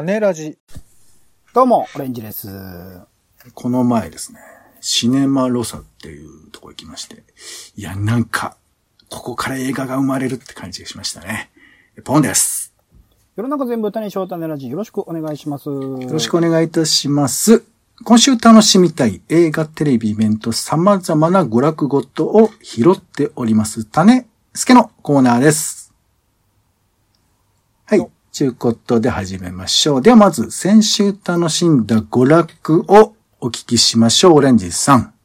種ラジ。どうも、オレンジです。この前ですね、シネマロサっていうとこ行きまして、いや、なんか、ここから映画が生まれるって感じがしましたね。ポンです。世の中全部歌にしよう種ラジ、よろしくお願いします。よよろしくお願いいたします。今週楽しみたい映画、テレビ、イベント、様々な娯楽ごとを拾っております、種助のコーナーです。はい。ということで始めましょう。ではまず、先週楽しんだ娯楽をお聞きしましょう、オレンジさん。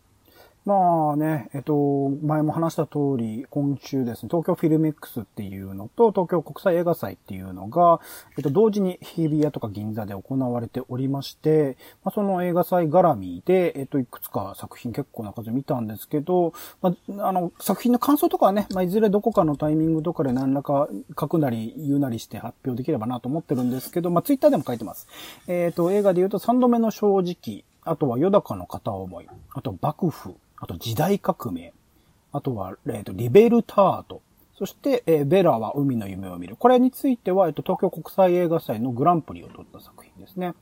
まあね、えっと、前も話した通り、今週ですね、東京フィルメックスっていうのと、東京国際映画祭っていうのが、えっと、同時に日比谷とか銀座で行われておりまして、まあ、その映画祭絡みで、えっと、いくつか作品結構な数見たんですけど、まあ、あの、作品の感想とかはね、まあ、いずれどこかのタイミングとかで何らか書くなり言うなりして発表できればなと思ってるんですけど、まあ、ツイッターでも書いてます。えっと、映画で言うと3度目の正直、あとは、ヨダカの片思い。あと、幕府。あと、時代革命。あとは、えっ、と、リベルタート。そして、えーベラは海の夢を見る。これについては、えっ、と、東京国際映画祭のグランプリを取った作品ですね。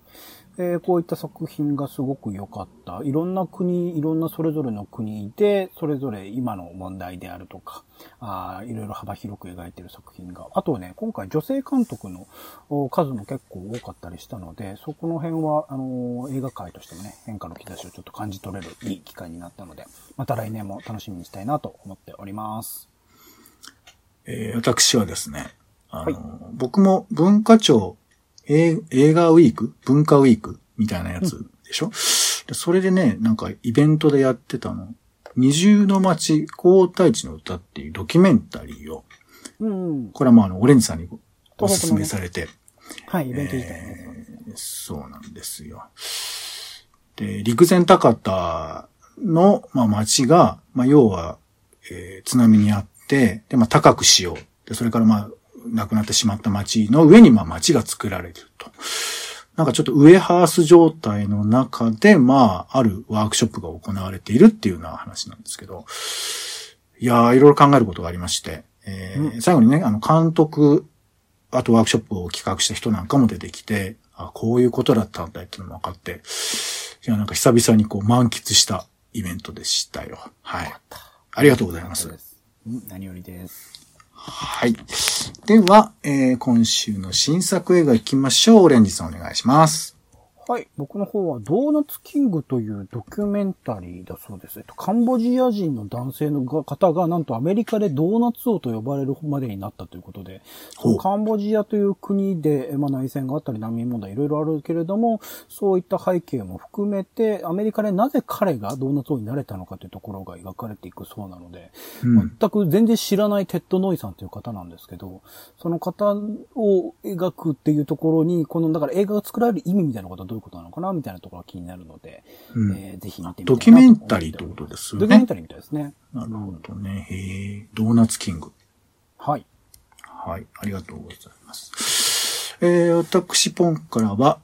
えーこういった作品がすごく良かった。いろんな国、いろんなそれぞれの国で、それぞれ今の問題であるとか、あーいろいろ幅広く描いている作品が。あとね、今回女性監督のお数も結構多かったりしたので、そこの辺は、あのー映画界としてもね、変化の兆しをちょっと感じ取れるいい機会になったので、また来年も楽しみにしたいなと思っております。えー私はですね、あの、はい僕も文化庁映映画ウィーク？文化ウィーク？みたいなやつでしょ、でそれでね、なんかイベントでやってたの、二重の街、皇太子の歌っていうドキュメンタリーを、うんうん。これはまあ、あの、オレンジさんにおすすめされて、はい、イベント自体ね。そうなんですよ。で、陸前高田の、まあ、町が、まあ、要は、えー津波にあって、で、まあ、高くしよう。で、それからまあ、亡くなってしまった町の上に、まあ、町が作られてると。なんかちょっとウェハース状態の中で、まあ、あるワークショップが行われているっていうような話なんですけど、いやー、いろいろ考えることがありまして、えー最後にね、あの、監督、あとワークショップを企画した人なんかも出てきて、あ、こういうことだったんだっていうのも分かって、いや、なんか久々にこう満喫したイベントでしたよ。はい。ありがとうございます何よりです。はい。では、えー今週の新作映画行きましょう。オレンジさんお願いします。はい。僕の方は、ドーナツキングというドキュメンタリーだそうです。えっと、カンボジア人の男性の方が、なんとアメリカでドーナツ王と呼ばれるまでになったということで、カンボジアという国で、えまあ、内戦があったり難民問題いろいろあるけれども、そういった背景も含めて、アメリカでなぜ彼がドーナツ王になれたのかというところが描かれていくそうなので、うん全く全然知らないテッド・ノイさんという方なんですけど、その方を描くっていうところに、この、だから映画が作られる意味みたいなことはどういうことなのかなみたいなところが気になるので、うんえーぜひ見てみたいなドキュメンタリーってことですよねドキュメンタリーみたいですね。なるほどね。へえ、ドーナツキング。はい。はい。ありがとうございます。えー、私、ポンからは、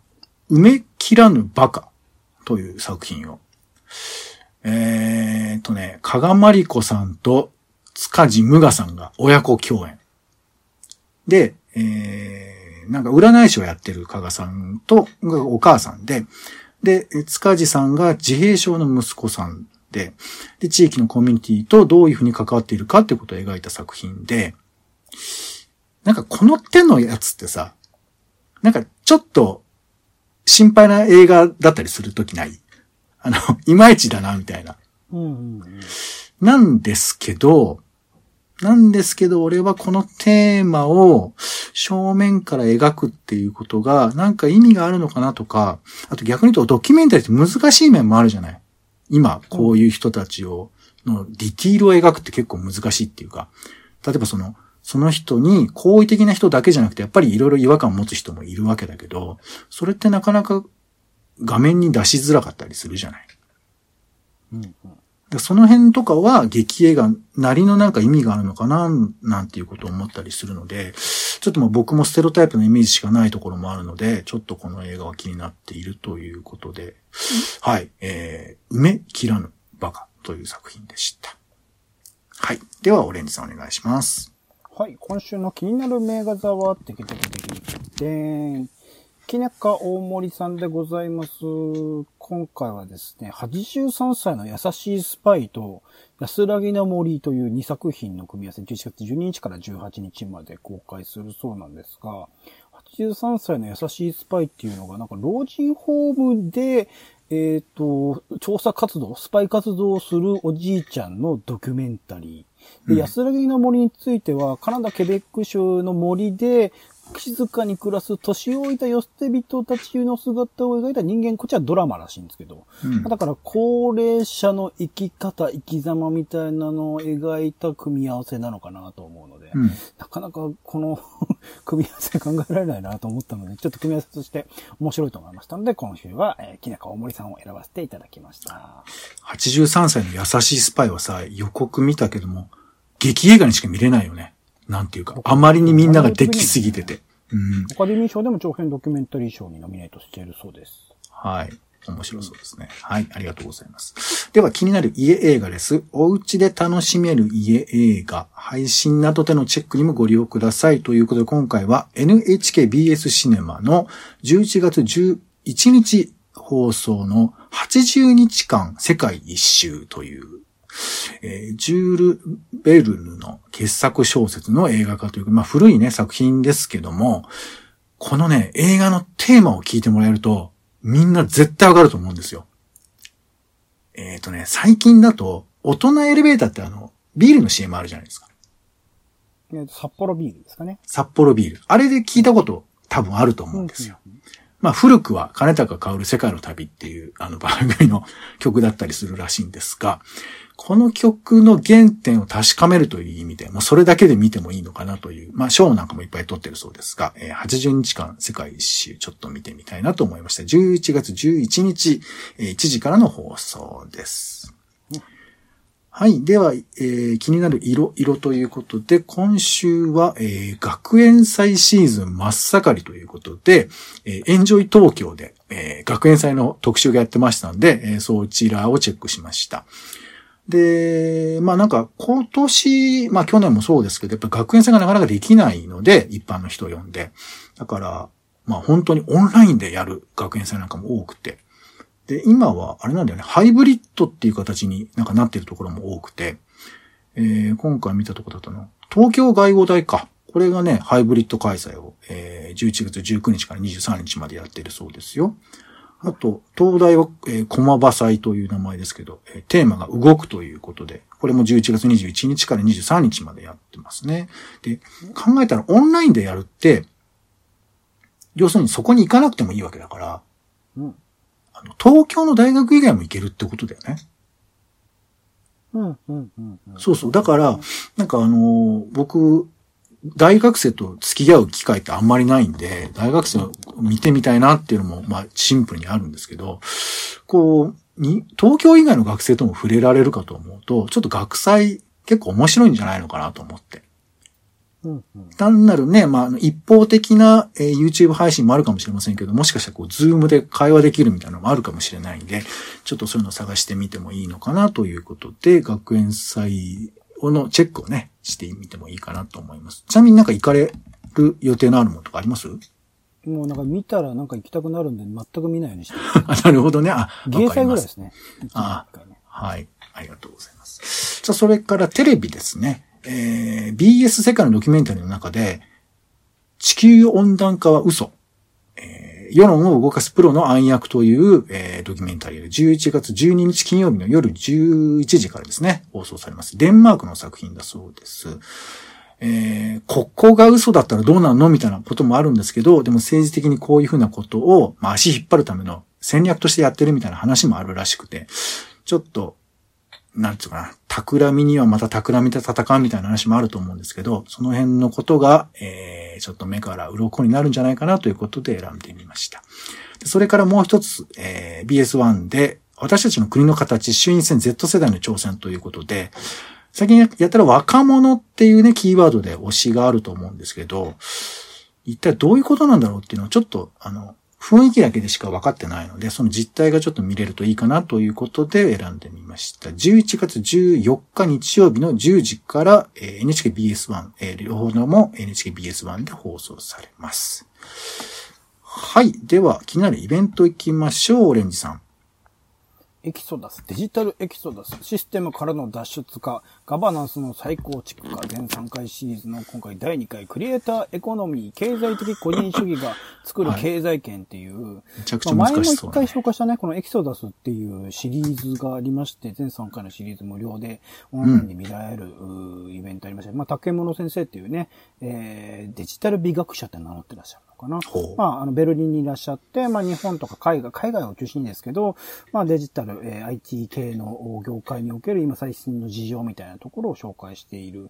埋め切らぬバカという作品を。えーとね、加賀まりこさんと塚地無我さんが親子共演。で、えー、なんか占い師をやってる加賀さんと、がお母さんで、で、え塚地さんが自閉症の息子さんで、で、地域のコミュニティとどういうふうに関わっているかっていうことを描いた作品で、なんかこの手のやつってさ、なんかちょっと心配な映画だったりするときない？あの、いまいちだな、みたいな。うんうんうん。なんですけど、なんですけど、俺はこのテーマを正面から描くっていうことが、なんか意味があるのかなとか、あと逆に言うとドキュメンタリーって難しい面もあるじゃない？今、こういう人たちを、のディティールを描くって結構難しいっていうか、例えばその、その人に好意的な人だけじゃなくて、やっぱりいろいろ違和感を持つ人もいるわけだけど、それってなかなか画面に出しづらかったりするじゃない？うん。その辺とかは劇映画なりのなんか意味があるのかな、なんていうことを思ったりするので、ちょっともう僕もステロタイプのイメージしかないところもあるので、ちょっとこの映画は気になっているということで、はい、えー、埋め切らぬバカという作品でした。はい。では、オレンジさんお願いします。はい。今週の気になる名画座は、てけてけてけてけてーん。きねか大森さんでございます。今回はですね、83歳の優しいスパイと安らぎの森という2作品の組み合わせ、11月12日から18日まで公開するそうなんですが、83歳の優しいスパイっていうのが、なんか老人ホームで、えっ、と、調査活動、スパイ活動をするおじいちゃんのドキュメンタリー。で、安らぎの森については、カナダ・ケベック州の森で、静かに暮らす年老いた寄捨て人たちの姿を描いた人間、こっちはドラマらしいんですけど、うんだから高齢者の生き方、生き様みたいなのを描いた組み合わせなのかなと思うので、うん。なかなかこの 組み合わせ考えられないなと思ったので、ちょっと組み合わせとして面白いと思いましたので、今週は、えー、きなか大森さんを選ばせていただきました。83歳の優しいスパイはさ、予告見たけども、劇映画にしか見れないよね。なんていうか、あまりにみんなができすぎてて。うん。アカデミー賞でも長編ドキュメンタリー賞にノミネートしているそうです。はい。面白そうですね。はい。ありがとうございます。では気になる家映画です。お家で楽しめる家映画、配信などでのチェックにもご利用ください。ということで今回は NHKBS シネマの11月11日放送の80日間世界一周というえージュール・ベルヌの傑作小説の映画化というか、まあ古いね、作品ですけども、このね、映画のテーマを聞いてもらえると、みんな絶対わかると思うんですよ。えっ、とね、最近だと、大人エレベーターってあの、ビールの CM あるじゃないですか。えー札幌ビールですかね。札幌ビール。あれで聞いたこと多分あると思うんですよ。まあ古くは金高薫世界の旅っていうあの番組の曲だったりするらしいんですが、この曲の原点を確かめるという意味で、もうそれだけで見てもいいのかなという、まあ賞なんかもいっぱい取ってるそうですが、えー80日間世界一周ちょっと見てみたいなと思いました。11月11日、えー1時からの放送です。はい。では、えー気になる色、色ということで、今週は、えー学園祭シーズン真っ盛りということで、えーエンジョイ東京で、えー学園祭の特集がやってましたので、えーそちらをチェックしました。で、まあなんか今年、まあ去年もそうですけど、やっぱ学園祭がなかなかできないので、一般の人を呼んで。だから、まあ本当にオンラインでやる学園祭なんかも多くて。で、今は、あれなんだよね、ハイブリッドっていう形になんかなってるところも多くて、えー今回見たところだとの、東京外語大か。これがね、ハイブリッド開催を、えー11月19日から23日までやってるそうですよ。あと、東大は、えー、駒場祭という名前ですけど、えーテーマが動くということで、これも11月21日から23日までやってますね。で、考えたらオンラインでやるって、要するにそこに行かなくてもいいわけだから、うん。あの東京の大学以外も行けるってことだよね。うん、うん、うん。うんそうそう。だから、なんかあのー僕、大学生と付き合う機会ってあんまりないんで、大学生を見てみたいなっていうのも、まあ、シンプルにあるんですけど、こう、に、東京以外の学生とも触れられるかと思うと、ちょっと学祭結構面白いんじゃないのかなと思って。うん、うん。単なるね、まあ一方的な、えー YouTube 配信もあるかもしれませんけど、もしかしたらこう、ズームで会話できるみたいなのもあるかもしれないんで、ちょっとそういうのを探してみてもいいのかなということで、学園祭のチェックをね、してみてもいいかなと思います。ちなみになんか行かれる予定のあるものとかあります？もうなんか見たらなんか行きたくなるんで全く見ないようにしてる。あなるほどね。あ、芸祭ぐらいですすね。あねはい。ありがとうございます。さあ、それからテレビですね。えー、BS 世界のドキュメンタリーの中で、地球温暖化は嘘。世論を動かすプロの暗躍という、えー、ドキュメンタリーで11月12日金曜日の夜11時からですね、放送されます。デンマークの作品だそうです。えー、ここが嘘だったらどうなのみたいなこともあるんですけど、でも政治的にこういうふうなことを、まあ、足引っ張るための戦略としてやってるみたいな話もあるらしくて、ちょっと、なんつうかな、企みにはまた企みで戦うみたいな話もあると思うんですけど、その辺のことが、えー、ちょっと目から鱗になるんじゃないかなということで選んでみました。それからもう一つ、えー、BS1 で、私たちの国の形、衆院選 Z 世代の挑戦ということで、最近やったら若者っていうね、キーワードで推しがあると思うんですけど、一体どういうことなんだろうっていうのはちょっと、あの、雰囲気だけでしか分かってないので、その実態がちょっと見れるといいかなということで選んでみました。11月14日日曜日の10時から、NHKBS1、両方のも NHKBS1 で放送されます。はい。では、気になるイベント行きましょう、オレンジさん。エキソダス、デジタルエキソダス、システムからの脱出か、ガバナンスの再構築か、全3回シリーズの今回第2回、クリエイターエコノミー、経済的個人主義が作る経済圏っていう、めちゃくちゃ難しそう、ね、前も一回紹介したね、このエキソダスっていうシリーズがありまして、全3回のシリーズ無料でオンラインで見られる、うん、イベントありました。まあ、竹物先生っていうね、えー、デジタル美学者って名乗ってらっしゃる。かな。まあ、あの、ベルリンにいらっしゃって、まあ、日本とか海外、海外を中心にですけど、まあ、デジタル、えー、IT 系の業界における今最新の事情みたいなところを紹介している、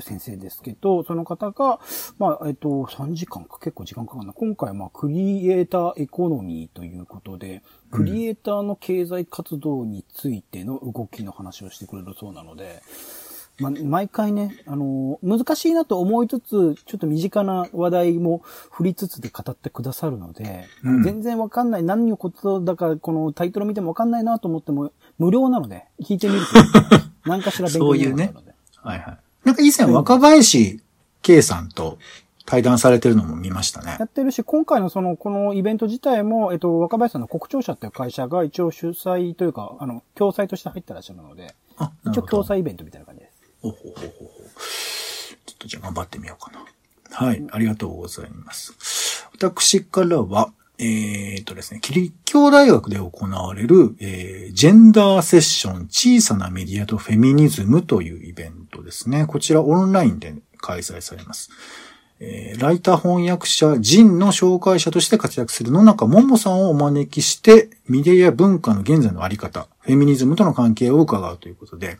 先生ですけど、その方が、まあ、えっと、3時間か、結構時間かかるな。今回、まあ、クリエイターエコノミーということで、クリエイターの経済活動についての動きの話をしてくれるそうなので、まあ、毎回ね、あのー、難しいなと思いつつ、ちょっと身近な話題も振りつつで語ってくださるので、うん、全然わかんない、何のことだか、このタイトル見てもわかんないなと思っても、無料なので、聞いてみると、何かしら勉強になるので。そういうね。はいはい。なんか以前若林圭さんと対談されてるのも見ましたね。やってるし、今回のその、このイベント自体も、えっと、若林さんの国庁社っていう会社が一応主催というか、あの、共催として入ってらっしゃるので、一応共催イベントみたいなほほほほ。ちょっとじゃあ頑張ってみようかな。はい、ありがとうございます。私からは、えー、とですね、キリ教大学で行われる、えー、ジェンダーセッション小さなメディアとフェミニズムというイベントですね。こちらオンラインで開催されます。え、ライター翻訳者、ジンの紹介者として活躍する野中桃さんをお招きして、メディア文化の現在のあり方、フェミニズムとの関係を伺うということで、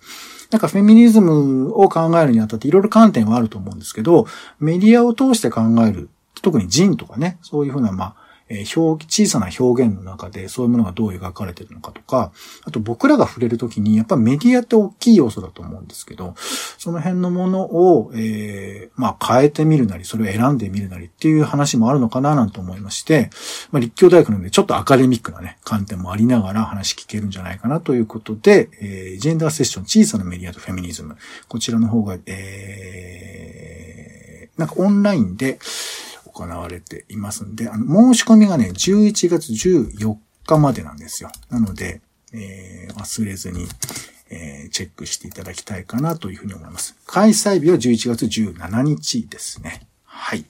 なんかフェミニズムを考えるにあたっていろいろ観点はあると思うんですけど、メディアを通して考える、特にジンとかね、そういうふうな、まあ、えー、表、小さな表現の中でそういうものがどう描かれてるのかとか、あと僕らが触れるときに、やっぱメディアって大きい要素だと思うんですけど、その辺のものを、えー、まあ変えてみるなり、それを選んでみるなりっていう話もあるのかななんて思いまして、まあ立教大学なのでちょっとアカデミックなね、観点もありながら話聞けるんじゃないかなということで、えー、ジェンダーセッション小さなメディアとフェミニズム、こちらの方が、えー、なんかオンラインで、行われていますんで、あの、申し込みがね、11月14日までなんですよ。なので、えー、忘れずに、えー、チェックしていただきたいかなというふうに思います。開催日は11月17日ですね。はい。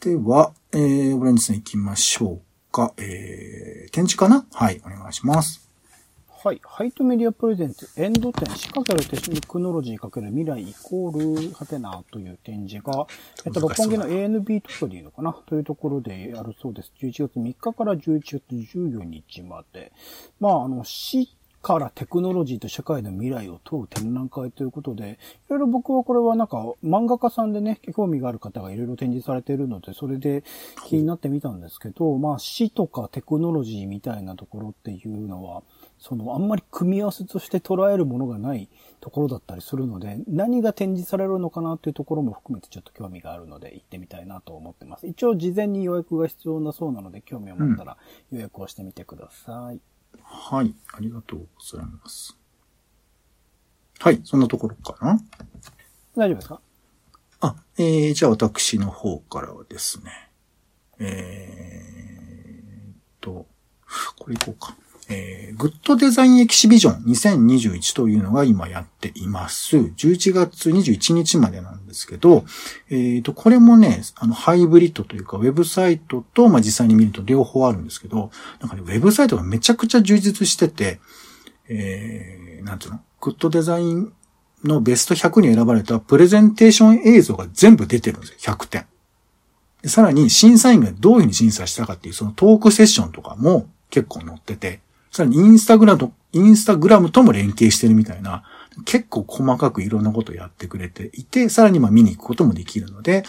では、えー、オレンジさん行きましょうか。えー、展示かな？はい、お願いします。はい。ハイトメディアプレゼンツエンド展仕掛けるテクノロジーかける未来イコールハテナという展示が、えっと、六本木の ANB とかでいいのかな？というところでやるそうです。11月3日から11月14日まで。まあ、あの、死からテクノロジーと社会の未来を問う展覧会ということで、いろいろ僕はこれはなんか漫画家さんでね、興味がある方がいろいろ展示されているので、それで気になってみたんですけど、まあ死とかテクノロジーみたいなところっていうのは、その、あんまり組み合わせとして捉えるものがないところだったりするので、何が展示されるのかなっていうところも含めてちょっと興味があるので、行ってみたいなと思ってます。一応事前に予約が必要なそうなので、興味を持ったら予約をしてみてください。うん、はい。ありがとうございます。はい。そんなところかな？大丈夫ですか？あ、えー、じゃあ私の方からはですね、えーと、これいこうか。えー、グッドデザインエキシビジョン2021というのが今やっています。11月21日までなんですけど、えっ、ー、と、これもね、あの、ハイブリッドというか、ウェブサイトと、まあ、実際に見ると両方あるんですけど、なんかね、ウェブサイトがめちゃくちゃ充実してて、えー、なんていうの？グッドデザインのベスト100に選ばれたプレゼンテーション映像が全部出てるんですよ。100点。さらに審査員がどういうふうに審査したかっていうそのトークセッションとかも結構載ってて、さらにインスタグラムと、インスタグラムとも連携してるみたいな、結構細かくいろんなことをやってくれていて、さらにまあ見に行くこともできるので、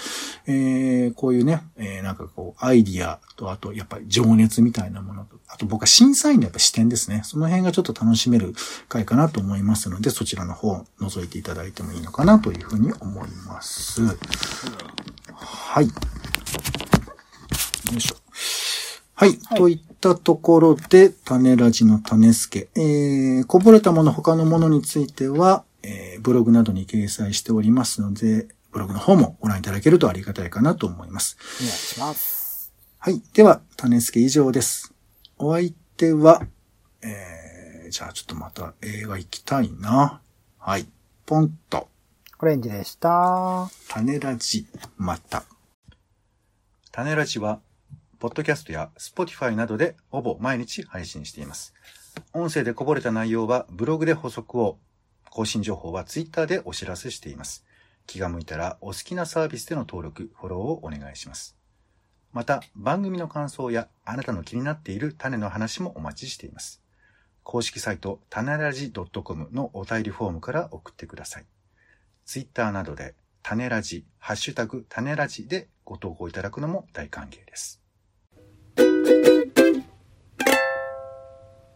えー、こういうね、えー、なんかこう、アイディアと、あとやっぱり情熱みたいなものと、あと僕は審査員のやっぱ視点ですね。その辺がちょっと楽しめる回かなと思いますので、そちらの方を覗いていただいてもいいのかなというふうに思います。はい。よいしょ。はい。はい、といったところで、種ラジの種助。えー、こぼれたもの他のものについては、えー、ブログなどに掲載しておりますので、ブログの方もご覧いただけるとありがたいかなと思います。お願いします。はい。では、種付け以上です。お相手は、えー、じゃあちょっとまた映画行きたいな。はい。ポンと、オレンジでした。種ラジ、また。種ラジは、ポッドキャストや Spotify などでほぼ毎日配信しています。音声でこぼれた内容はブログで補足を、更新情報は Twitter でお知らせしています。気が向いたらお好きなサービスでの登録、フォローをお願いします。また、番組の感想やあなたの気になっている種の話もお待ちしています。公式サイト、種ラジ .com のお便りフォームから送ってください。Twitter などで、種ラジ、ハッシュタグ種ラジでご投稿いただくのも大歓迎です。